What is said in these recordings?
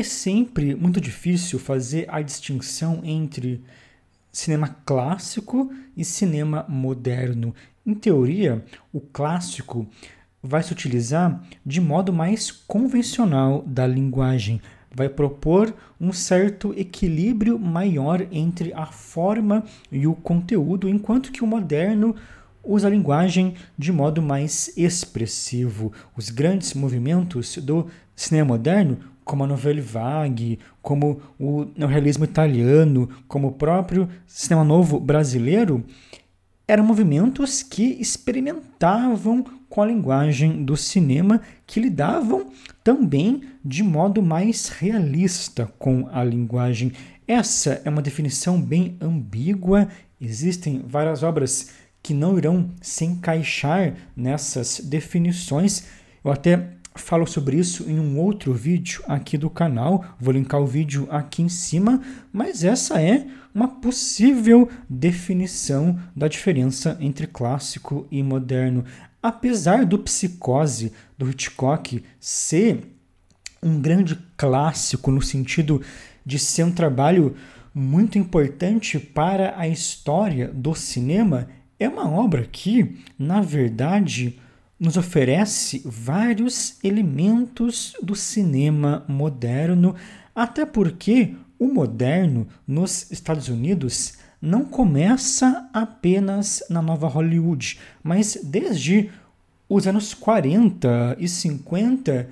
é sempre muito difícil fazer a distinção entre cinema clássico e cinema moderno. Em teoria, o clássico vai se utilizar de modo mais convencional da linguagem, vai propor um certo equilíbrio maior entre a forma e o conteúdo, enquanto que o moderno usa a linguagem de modo mais expressivo. Os grandes movimentos do cinema moderno, como a novela vague, como o neorrealismo italiano, como o próprio cinema novo brasileiro, eram movimentos que experimentavam com a linguagem do cinema, que lidavam também de modo mais realista com a linguagem. Essa é uma definição bem ambígua. Existem várias obras que não irão se encaixar nessas definições. Eu até falo sobre isso em um outro vídeo aqui do canal, vou linkar o vídeo aqui em cima, mas essa é uma possível definição da diferença entre clássico e moderno. Apesar do Psicose do Hitchcock ser um grande clássico no sentido de ser um trabalho muito importante para a história do cinema, é uma obra que, na verdade, nos oferece vários elementos do cinema moderno, até porque o moderno nos Estados Unidos não começa apenas na nova Hollywood, mas desde os anos 40 e 50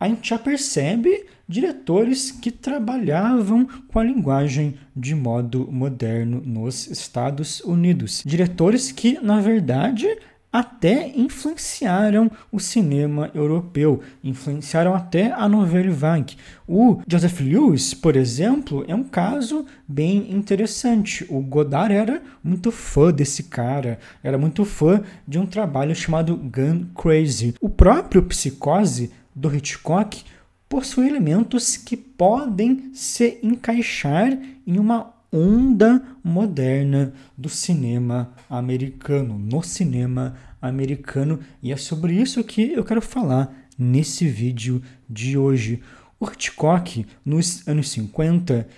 a gente já percebe diretores que trabalhavam com a linguagem de modo moderno nos Estados Unidos. Diretores que, na verdade, até influenciaram o cinema europeu, influenciaram até a novela vague. O Joseph Lewis, por exemplo, é um caso bem interessante. O Godard era muito fã desse cara, era muito fã de um trabalho chamado Gun Crazy. O próprio Psicose do Hitchcock possui elementos que podem se encaixar em uma onda moderna do cinema americano, no cinema americano, e é sobre isso que eu quero falar nesse vídeo de hoje. O Hitchcock, nos anos 50,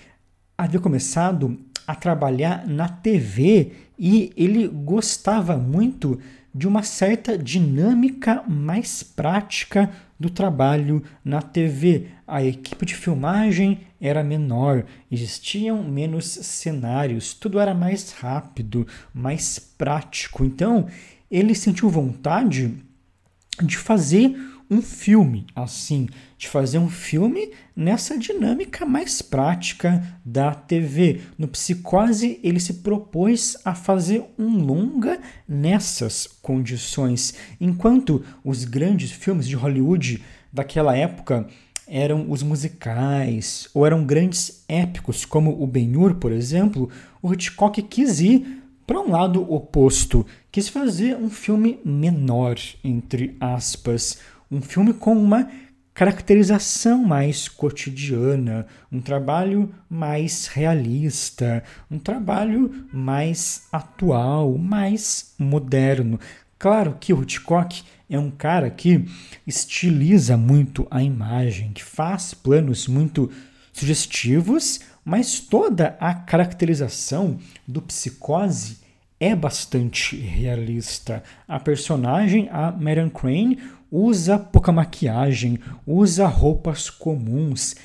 havia começado a trabalhar na TV e ele gostava muito de uma certa dinâmica mais prática do trabalho na TV. A equipe de filmagem era menor, existiam menos cenários, tudo era mais rápido, mais prático. Então, ele sentiu vontade de fazer um filme assim, de fazer um filme nessa dinâmica mais prática da TV. No Psicose, ele se propôs a fazer um longa nessas condições, enquanto os grandes filmes de Hollywood daquela época eram os musicais ou eram grandes épicos, como o Ben-Hur, por exemplo, o Hitchcock quis ir para um lado oposto, quis fazer um filme menor, entre aspas, um filme com uma caracterização mais cotidiana, um trabalho mais realista, um trabalho mais atual, mais moderno. Claro que o Hitchcock é um cara que estiliza muito a imagem, que faz planos muito sugestivos, mas toda a caracterização do psicose é bastante realista. A personagem, a Marion Crane, usa pouca maquiagem, usa roupas comuns.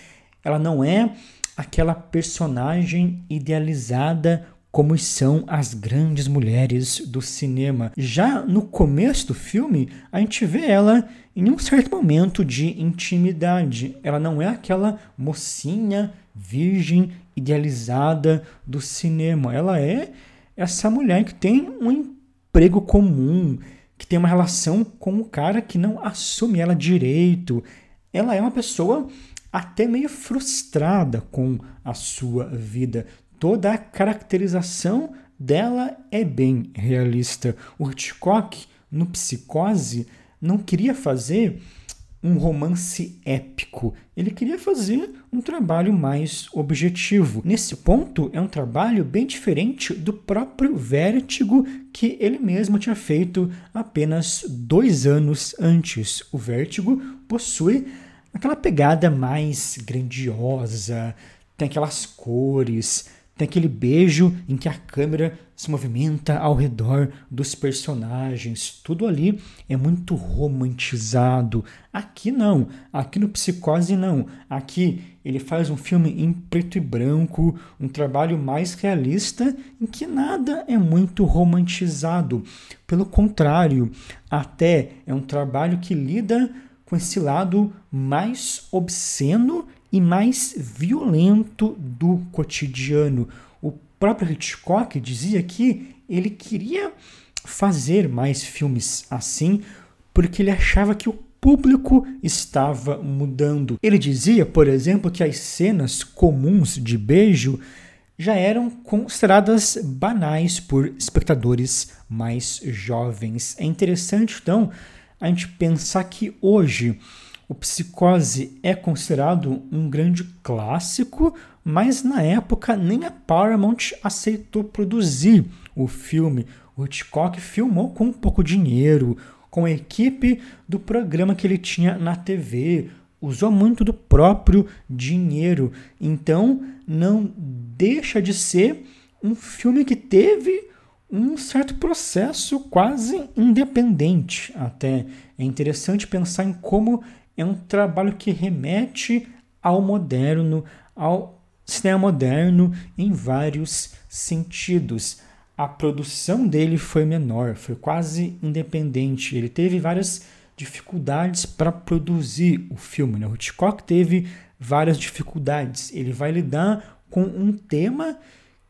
Ela não é aquela personagem idealizada como são as grandes mulheres do cinema. Já no começo do filme, a gente vê ela em um certo momento de intimidade. Ela não é aquela mocinha virgem idealizada do cinema. Ela é essa mulher que tem um emprego comum, que tem uma relação com um cara que não assume ela direito. Ela é uma pessoa até meio frustrada com a sua vida. Toda a caracterização dela é bem realista. O Hitchcock, no Psicose, não queria fazer um romance épico. Ele queria fazer um trabalho mais objetivo. Nesse ponto, é um trabalho bem diferente do próprio Vértigo que ele mesmo tinha feito apenas dois anos antes. O Vértigo possui aquela pegada mais grandiosa, tem aquelas cores, tem aquele beijo em que a câmera se movimenta ao redor dos personagens. Tudo ali é muito romantizado. Aqui não. Aqui no Psicose não. Aqui ele faz um filme em preto e branco, um trabalho mais realista em que nada é muito romantizado. Pelo contrário, até é um trabalho que lida com esse lado mais obsceno e mais violento do cotidiano. O próprio Hitchcock dizia que ele queria fazer mais filmes assim porque ele achava que o público estava mudando. Ele dizia, por exemplo, que as cenas comuns de beijo já eram consideradas banais por espectadores mais jovens. É interessante, então, a gente pensar que hoje o Psicose é considerado um grande clássico, mas na época nem a Paramount aceitou produzir o filme. O Hitchcock filmou com pouco dinheiro, com a equipe do programa que ele tinha na TV, usou muito do próprio dinheiro. Então, não deixa de ser um filme que teve um certo processo quase independente até. É interessante pensar em como é um trabalho que remete ao moderno, ao cinema moderno em vários sentidos. A produção dele foi menor, foi quase independente. Ele teve várias dificuldades para produzir o filme. Né? O Hitchcock teve várias dificuldades. Ele vai lidar com um tema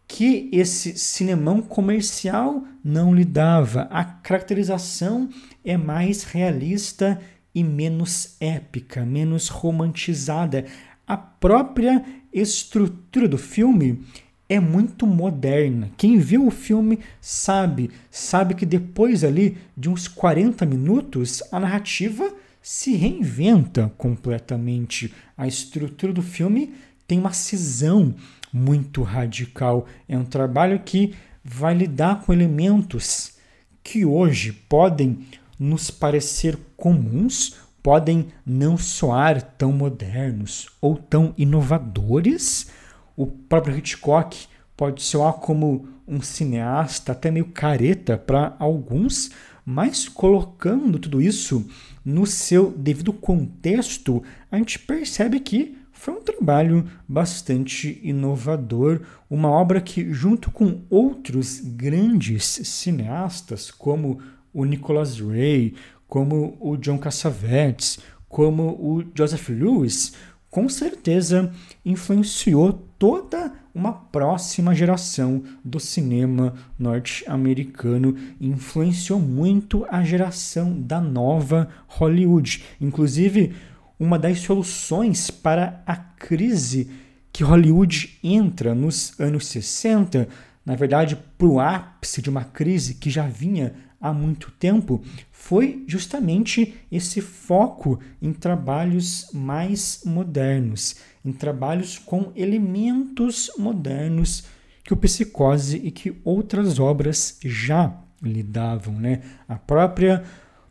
que esse cinemão comercial não lidava. A caracterização é mais realista e menos épica, menos romantizada. A própria estrutura do filme é muito moderna. Quem viu o filme sabe, sabe que depois ali de uns 40 minutos a narrativa se reinventa completamente. A estrutura do filme tem uma cisão muito radical. É um trabalho que vai lidar com elementos que hoje podem nos parecer comuns, podem não soar tão modernos ou tão inovadores. O próprio Hitchcock pode soar como um cineasta até meio careta para alguns, mas colocando tudo isso no seu devido contexto, a gente percebe que foi um trabalho bastante inovador, uma obra que, junto com outros grandes cineastas, como o Nicholas Ray, como o John Cassavetes, como o Joseph Lewis, com certeza influenciou toda uma próxima geração do cinema norte-americano, influenciou muito a geração da nova Hollywood. Inclusive, uma das soluções para a crise que Hollywood entra nos anos 60, na verdade, para o ápice de uma crise que já vinha há muito tempo foi justamente esse foco em trabalhos mais modernos, em trabalhos com elementos modernos que o Psicose e que outras obras já lidavam. Né? A própria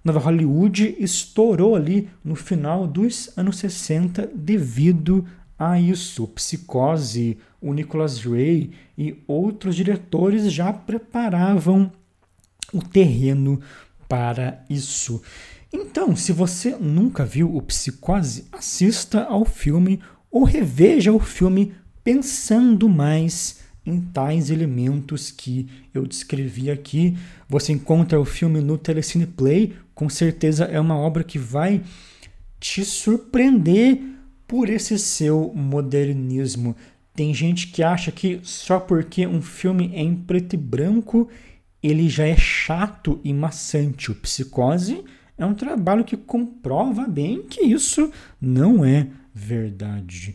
Nova Hollywood estourou ali no final dos anos 60 devido a isso. O Psicose, o Nicholas Ray e outros diretores já preparavam o terreno para isso. Então, se você nunca viu o Psicose, assista ao filme ou reveja o filme pensando mais em tais elementos que eu descrevi aqui. Você encontra o filme no Telecine Play, com certeza é uma obra que vai te surpreender por esse seu modernismo. Tem gente que acha que só porque um filme é em preto e branco ele já é chato e maçante. O Psicose é um trabalho que comprova bem que isso não é verdade.